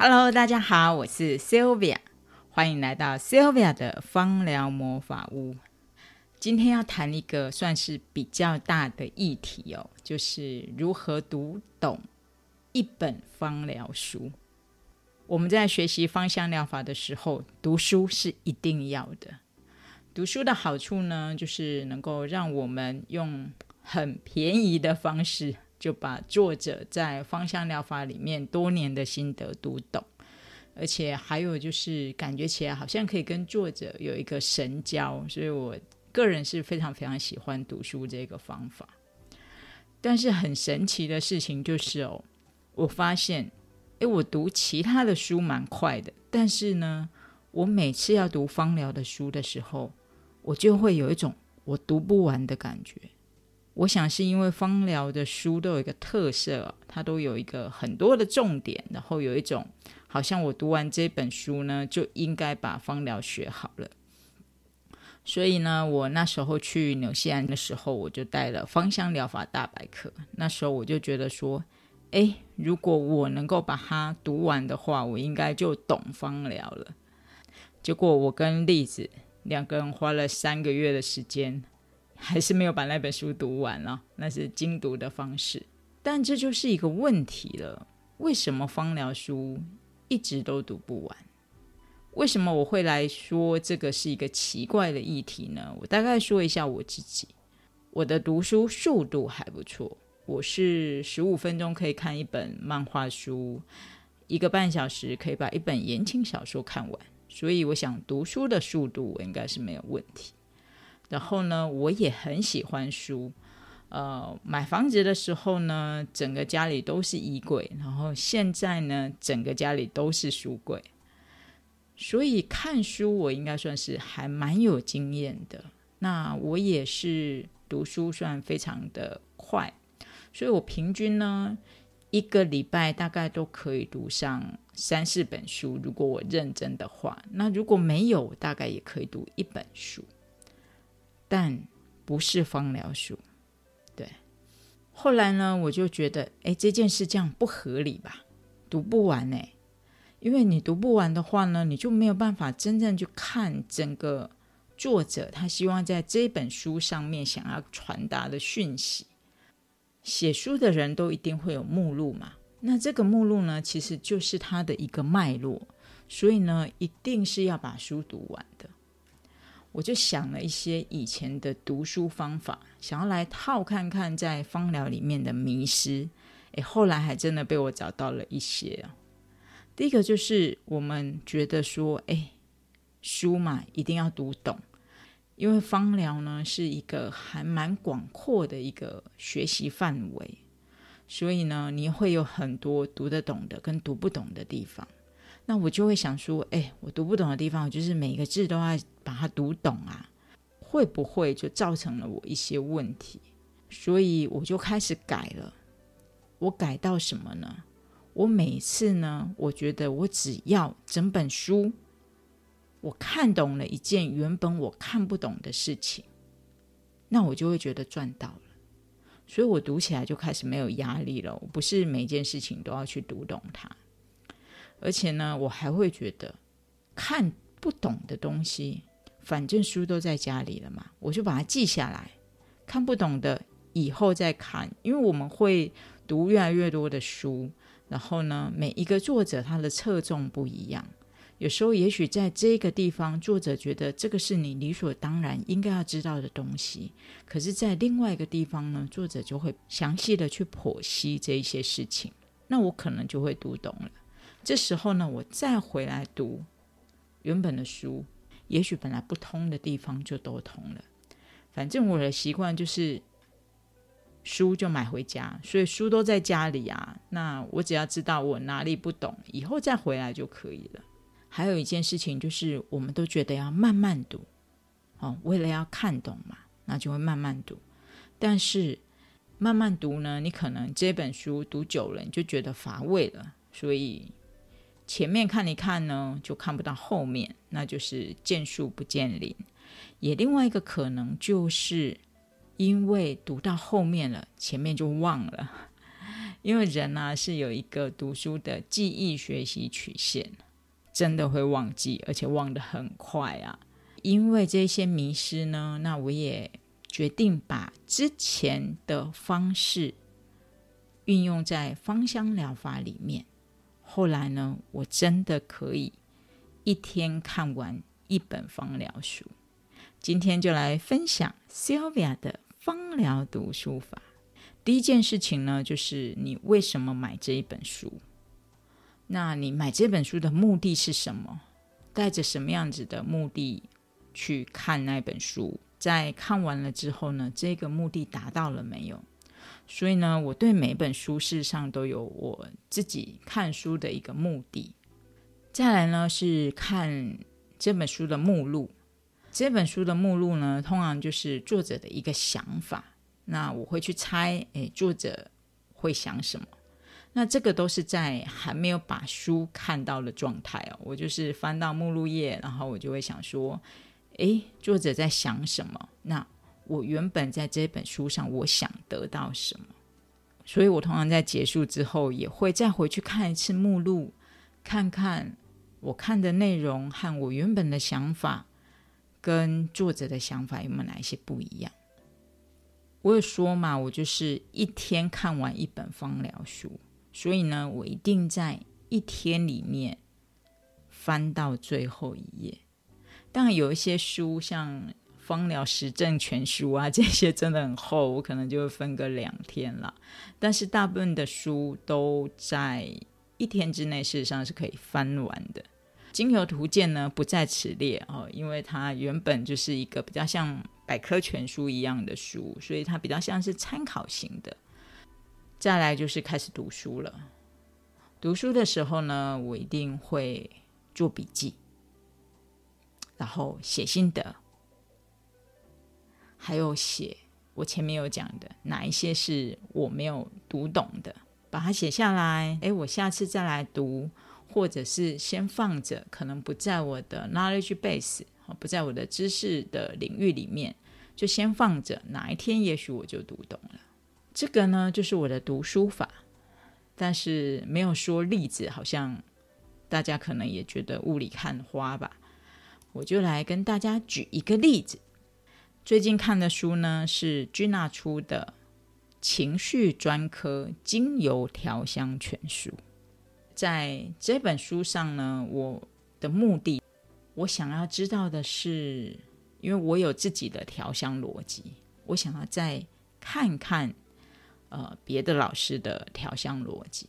Hello，大家好，我是 Sylvia，欢迎来到 Sylvia 的芳疗魔法屋。今天要谈一个算是比较大的议题哦，就是如何读懂一本芳疗书。我们在学习芳香疗法的时候，读书是一定要的。读书的好处呢，就是能够让我们用很便宜的方式。就把作者在芳香疗法里面多年的心得读懂，而且还有就是感觉起来好像可以跟作者有一个神交，所以我个人是非常非常喜欢读书这个方法。但是很神奇的事情就是哦，我发现，诶，我读其他的书蛮快的，但是呢，我每次要读芳疗的书的时候，我就会有一种我读不完的感觉。我想是因为芳疗的书都有一个特色，它都有一个很多的重点，然后有一种好像我读完这本书呢，就应该把芳疗学好了。所以呢，我那时候去纽西兰的时候，我就带了《芳香疗法大百科》。那时候我就觉得说，哎，如果我能够把它读完的话，我应该就懂芳疗了。结果我跟栗子两个人花了三个月的时间。还是没有把那本书读完了，那是精读的方式。但这就是一个问题了：为什么芳疗书一直都读不完？为什么我会来说这个是一个奇怪的议题呢？我大概说一下我自己，我的读书速度还不错，我是十五分钟可以看一本漫画书，一个半小时可以把一本言情小说看完，所以我想读书的速度我应该是没有问题。然后呢，我也很喜欢书。呃，买房子的时候呢，整个家里都是衣柜，然后现在呢，整个家里都是书柜。所以看书，我应该算是还蛮有经验的。那我也是读书算非常的快，所以我平均呢，一个礼拜大概都可以读上三四本书。如果我认真的话，那如果没有，大概也可以读一本书。但不是芳疗书，对。后来呢，我就觉得，哎，这件事这样不合理吧？读不完呢，因为你读不完的话呢，你就没有办法真正去看整个作者他希望在这本书上面想要传达的讯息。写书的人都一定会有目录嘛，那这个目录呢，其实就是他的一个脉络，所以呢，一定是要把书读完的。我就想了一些以前的读书方法，想要来套看看在芳疗里面的迷失。诶，后来还真的被我找到了一些哦。第一个就是我们觉得说，诶，书嘛一定要读懂，因为芳疗呢是一个还蛮广阔的一个学习范围，所以呢你会有很多读得懂的跟读不懂的地方。那我就会想说，哎，我读不懂的地方，我就是每一个字都要把它读懂啊，会不会就造成了我一些问题？所以我就开始改了。我改到什么呢？我每次呢，我觉得我只要整本书，我看懂了一件原本我看不懂的事情，那我就会觉得赚到了。所以我读起来就开始没有压力了。我不是每件事情都要去读懂它。而且呢，我还会觉得看不懂的东西，反正书都在家里了嘛，我就把它记下来。看不懂的以后再看，因为我们会读越来越多的书，然后呢，每一个作者他的侧重不一样。有时候也许在这个地方，作者觉得这个是你理所当然应该要知道的东西，可是，在另外一个地方呢，作者就会详细的去剖析这一些事情，那我可能就会读懂了。这时候呢，我再回来读原本的书，也许本来不通的地方就都通了。反正我的习惯就是书就买回家，所以书都在家里啊。那我只要知道我哪里不懂，以后再回来就可以了。还有一件事情就是，我们都觉得要慢慢读，哦，为了要看懂嘛，那就会慢慢读。但是慢慢读呢，你可能这本书读久了，你就觉得乏味了，所以。前面看一看呢，就看不到后面，那就是见树不见林。也另外一个可能，就是因为读到后面了，前面就忘了。因为人呢是有一个读书的记忆学习曲线，真的会忘记，而且忘得很快啊。因为这些迷失呢，那我也决定把之前的方式运用在芳香疗法里面。后来呢，我真的可以一天看完一本芳疗书。今天就来分享 Sylvia 的芳疗读书法。第一件事情呢，就是你为什么买这一本书？那你买这本书的目的是什么？带着什么样子的目的去看那本书？在看完了之后呢，这个目的达到了没有？所以呢，我对每本书事实上都有我自己看书的一个目的。再来呢，是看这本书的目录。这本书的目录呢，通常就是作者的一个想法。那我会去猜，诶，作者会想什么？那这个都是在还没有把书看到的状态哦。我就是翻到目录页，然后我就会想说，诶，作者在想什么？那我原本在这本书上，我想得到什么？所以我通常在结束之后，也会再回去看一次目录，看看我看的内容和我原本的想法。跟作者的想法有没有哪一些不一样？我有说嘛，我就是一天看完一本芳疗书，所以呢，我一定在一天里面翻到最后一页。当然，有一些书像《方疗实证全书》啊，这些真的很厚，我可能就会分个两天了。但是大部分的书都在一天之内，事实上是可以翻完的。精油图鉴呢不在此列哦，因为它原本就是一个比较像百科全书一样的书，所以它比较像是参考型的。再来就是开始读书了。读书的时候呢，我一定会做笔记，然后写心得，还有写我前面有讲的哪一些是我没有读懂的，把它写下来。诶，我下次再来读。或者是先放着，可能不在我的 knowledge base，不在我的知识的领域里面，就先放着。哪一天也许我就读懂了。这个呢，就是我的读书法，但是没有说例子，好像大家可能也觉得雾里看花吧。我就来跟大家举一个例子。最近看的书呢，是君娜出的《情绪专科精油调香全书》。在这本书上呢，我的目的，我想要知道的是，因为我有自己的调香逻辑，我想要再看看，呃，别的老师的调香逻辑，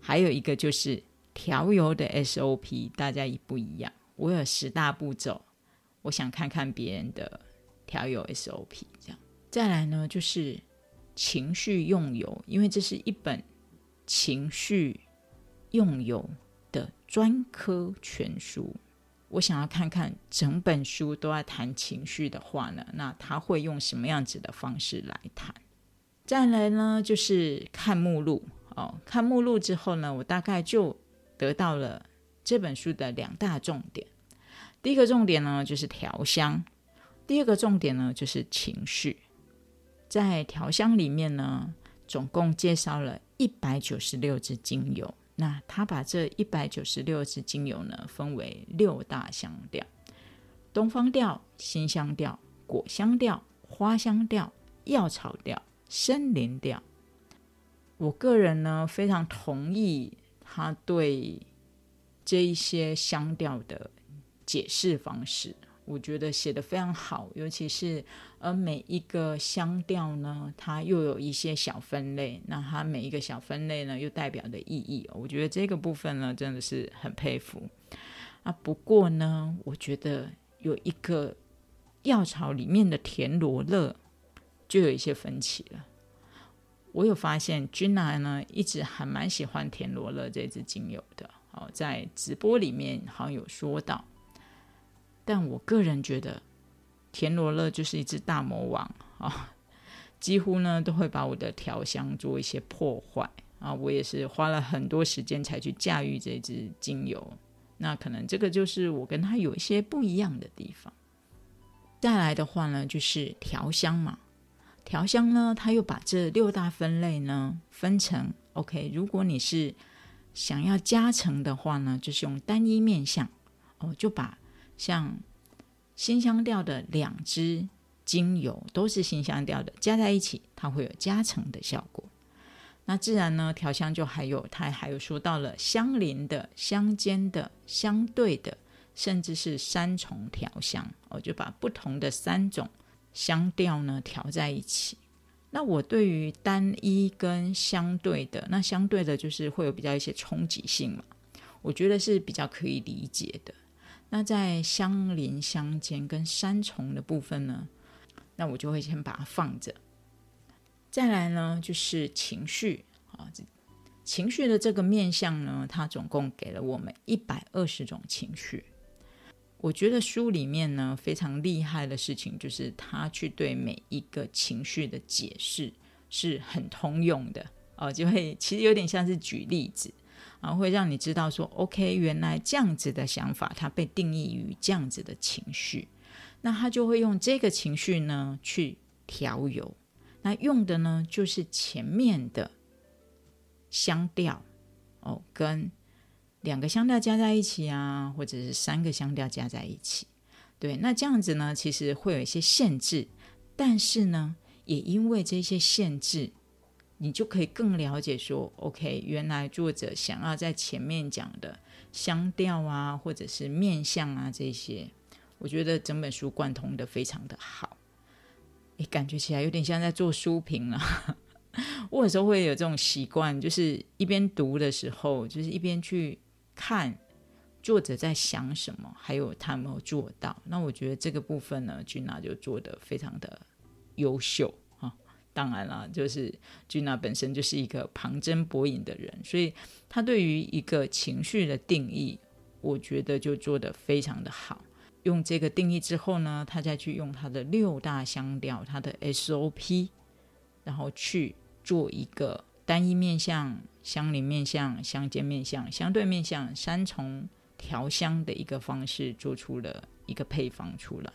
还有一个就是调油的 SOP，大家一不一样？我有十大步骤，我想看看别人的调油 SOP，这样。再来呢，就是情绪用油，因为这是一本情绪。用油的专科全书，我想要看看整本书都在谈情绪的话呢，那他会用什么样子的方式来谈？再来呢，就是看目录哦。看目录之后呢，我大概就得到了这本书的两大重点。第一个重点呢，就是调香；第二个重点呢，就是情绪。在调香里面呢，总共介绍了一百九十六支精油。那他把这一百九十六支精油呢，分为六大香调：东方调、新香调、果香调、花香调、药草调、森林调。我个人呢，非常同意他对这一些香调的解释方式。我觉得写的非常好，尤其是呃每一个香调呢，它又有一些小分类，那它每一个小分类呢又代表的意义，我觉得这个部分呢真的是很佩服啊。不过呢，我觉得有一个药草里面的田螺乐就有一些分歧了。我有发现君娜呢一直还蛮喜欢田螺乐这支精油的，哦，在直播里面好像有说到。但我个人觉得，田螺乐就是一只大魔王啊，几乎呢都会把我的调香做一些破坏啊。我也是花了很多时间才去驾驭这支精油，那可能这个就是我跟他有一些不一样的地方。再来的话呢，就是调香嘛，调香呢，它又把这六大分类呢分成 OK。如果你是想要加成的话呢，就是用单一面相哦，就把像新香调的两支精油都是新香调的加在一起，它会有加成的效果。那自然呢，调香就还有它还有说到了相邻的、相间的、相对的，甚至是三重调香哦，就把不同的三种香调呢调在一起。那我对于单一跟相对的，那相对的就是会有比较一些冲击性嘛，我觉得是比较可以理解的。那在相邻、相间跟三重的部分呢，那我就会先把它放着。再来呢，就是情绪啊，情绪的这个面相呢，它总共给了我们一百二十种情绪。我觉得书里面呢非常厉害的事情，就是他去对每一个情绪的解释是很通用的哦，就会其实有点像是举例子啊，会让你知道说，OK，原来这样子的想法，它被定义于这样子的情绪，那他就会用这个情绪呢去调油。那用的呢，就是前面的香调哦，跟两个香调加在一起啊，或者是三个香调加在一起。对，那这样子呢，其实会有一些限制，但是呢，也因为这些限制，你就可以更了解说，OK，原来作者想要在前面讲的香调啊，或者是面相啊这些，我觉得整本书贯通的非常的好。感觉起来有点像在做书评了。我有时候会有这种习惯，就是一边读的时候，就是一边去看作者在想什么，还有他有没有做到。那我觉得这个部分呢，君娜就做的非常的优秀。当然了，就是君娜本身就是一个旁征博引的人，所以他对于一个情绪的定义，我觉得就做的非常的好。用这个定义之后呢，他再去用他的六大香调，他的 SOP，然后去做一个单一面相、相邻面相、相间面相、相对面相三重调香的一个方式，做出了一个配方出来，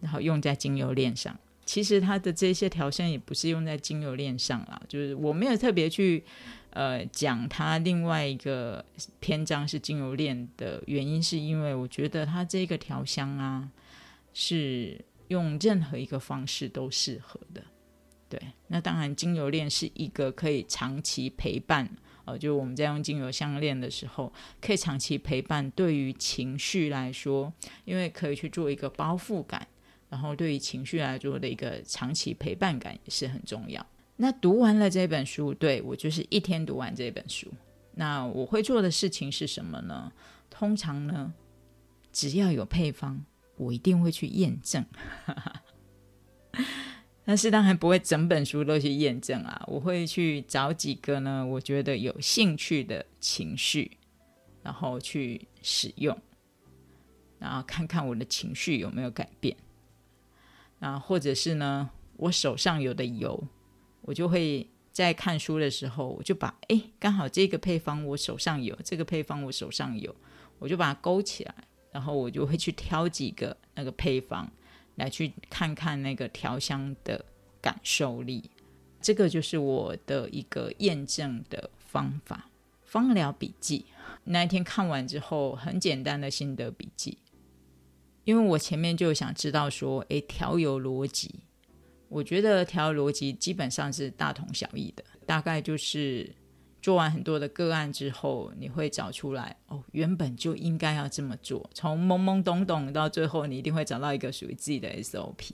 然后用在精油链上。其实它的这些调香也不是用在精油链上啦，就是我没有特别去。呃，讲它另外一个篇章是精油链的原因，是因为我觉得它这个调香啊，是用任何一个方式都适合的。对，那当然精油链是一个可以长期陪伴，呃，就我们在用精油项链的时候，可以长期陪伴。对于情绪来说，因为可以去做一个包覆感，然后对于情绪来说的一个长期陪伴感也是很重要。那读完了这本书，对我就是一天读完这本书。那我会做的事情是什么呢？通常呢，只要有配方，我一定会去验证。但是当然不会整本书都去验证啊，我会去找几个呢，我觉得有兴趣的情绪，然后去使用，然后看看我的情绪有没有改变。啊，或者是呢，我手上有的油。我就会在看书的时候，我就把哎，刚好这个配方我手上有，这个配方我手上有，我就把它勾起来，然后我就会去挑几个那个配方来去看看那个调香的感受力。这个就是我的一个验证的方法。芳疗笔记那一天看完之后，很简单的心得笔记，因为我前面就想知道说，哎，调油逻辑。我觉得调逻辑基本上是大同小异的，大概就是做完很多的个案之后，你会找出来哦，原本就应该要这么做。从懵懵懂懂到最后，你一定会找到一个属于自己的 SOP。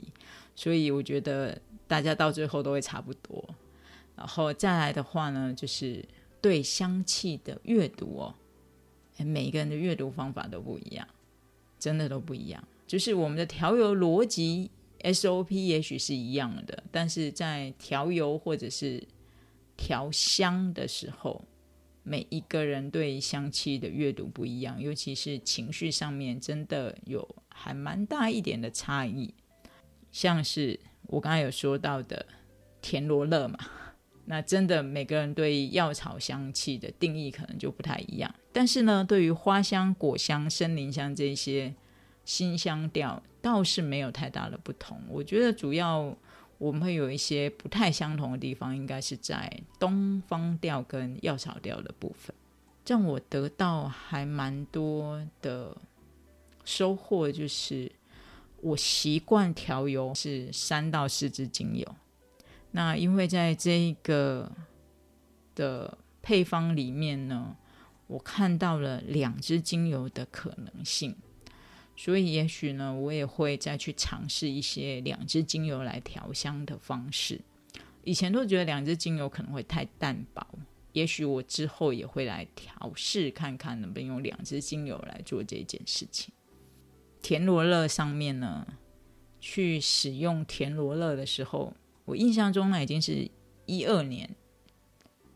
所以我觉得大家到最后都会差不多。然后再来的话呢，就是对香气的阅读哦，每一个人的阅读方法都不一样，真的都不一样。就是我们的调油逻辑。SOP 也许是一样的，但是在调油或者是调香的时候，每一个人对香气的阅读不一样，尤其是情绪上面，真的有还蛮大一点的差异。像是我刚才有说到的田螺乐嘛，那真的每个人对药草香气的定义可能就不太一样。但是呢，对于花香、果香、森林香这些新香调。倒是没有太大的不同，我觉得主要我们会有一些不太相同的地方，应该是在东方调跟药草调的部分。让我得到还蛮多的收获，就是我习惯调油是三到四支精油。那因为在这一个的配方里面呢，我看到了两支精油的可能性。所以，也许呢，我也会再去尝试一些两支精油来调香的方式。以前都觉得两支精油可能会太淡薄，也许我之后也会来调试看看，能不能用两支精油来做这件事情。田螺乐上面呢，去使用田螺乐的时候，我印象中那已经是一二年、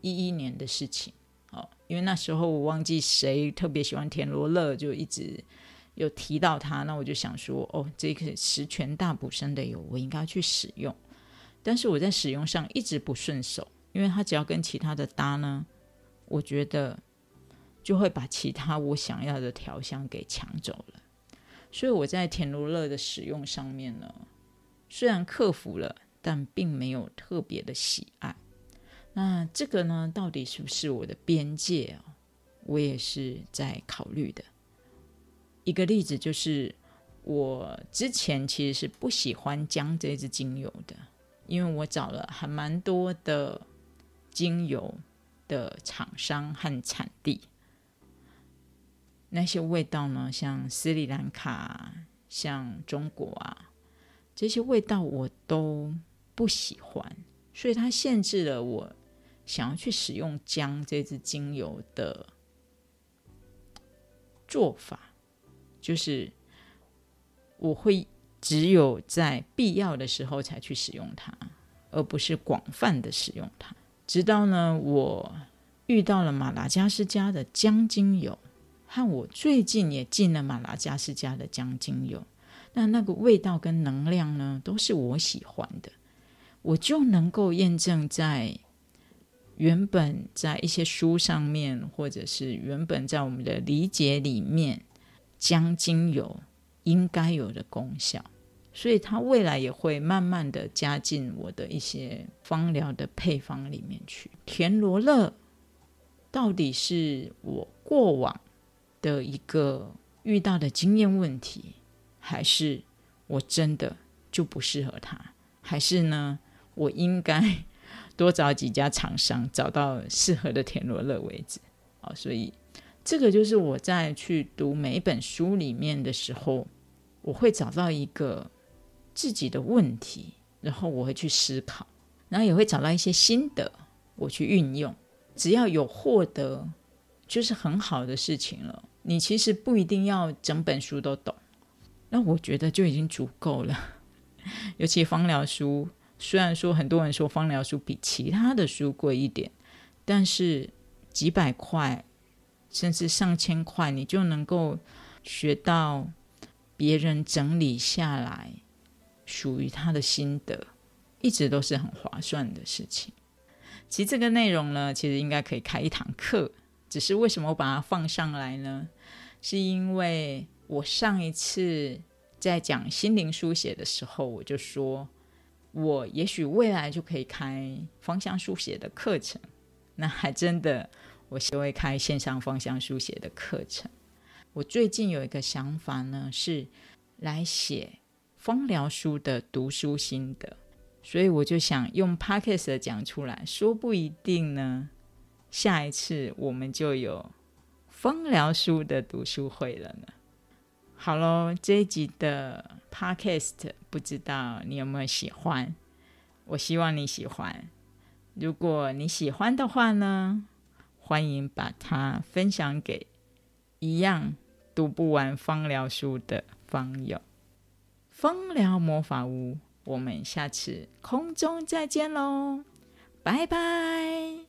一一年的事情哦，因为那时候我忘记谁特别喜欢田螺乐，就一直。有提到它，那我就想说，哦，这个十全大补身的油，我应该去使用。但是我在使用上一直不顺手，因为它只要跟其他的搭呢，我觉得就会把其他我想要的调香给抢走了。所以我在田螺乐的使用上面呢，虽然克服了，但并没有特别的喜爱。那这个呢，到底是不是我的边界哦？我也是在考虑的。一个例子就是，我之前其实是不喜欢姜这支精油的，因为我找了还蛮多的精油的厂商和产地，那些味道呢，像斯里兰卡、像中国啊，这些味道我都不喜欢，所以它限制了我想要去使用姜这支精油的做法。就是我会只有在必要的时候才去使用它，而不是广泛的使用它。直到呢，我遇到了马拉加斯加的姜精油，和我最近也进了马拉加斯加的姜精油，那那个味道跟能量呢，都是我喜欢的，我就能够验证在原本在一些书上面，或者是原本在我们的理解里面。将精油应该有的功效，所以它未来也会慢慢的加进我的一些芳疗的配方里面去。田螺乐到底是我过往的一个遇到的经验问题，还是我真的就不适合它？还是呢，我应该 多找几家厂商，找到适合的田螺乐为止？啊，所以。这个就是我在去读每一本书里面的时候，我会找到一个自己的问题，然后我会去思考，然后也会找到一些心得，我去运用。只要有获得，就是很好的事情了。你其实不一定要整本书都懂，那我觉得就已经足够了。尤其芳疗书，虽然说很多人说芳疗书比其他的书贵一点，但是几百块。甚至上千块，你就能够学到别人整理下来属于他的心得，一直都是很划算的事情。其实这个内容呢，其实应该可以开一堂课，只是为什么我把它放上来呢？是因为我上一次在讲心灵书写的时候，我就说我也许未来就可以开芳香书写的课程，那还真的。我就会开线上芳香书写的课程。我最近有一个想法呢，是来写芳疗书的读书心得，所以我就想用 podcast 讲出来，说不一定呢，下一次我们就有芳疗书的读书会了呢。好喽，这一集的 podcast 不知道你有没有喜欢？我希望你喜欢。如果你喜欢的话呢？欢迎把它分享给一样读不完芳疗书的方友。芳疗魔法屋，我们下次空中再见喽，拜拜。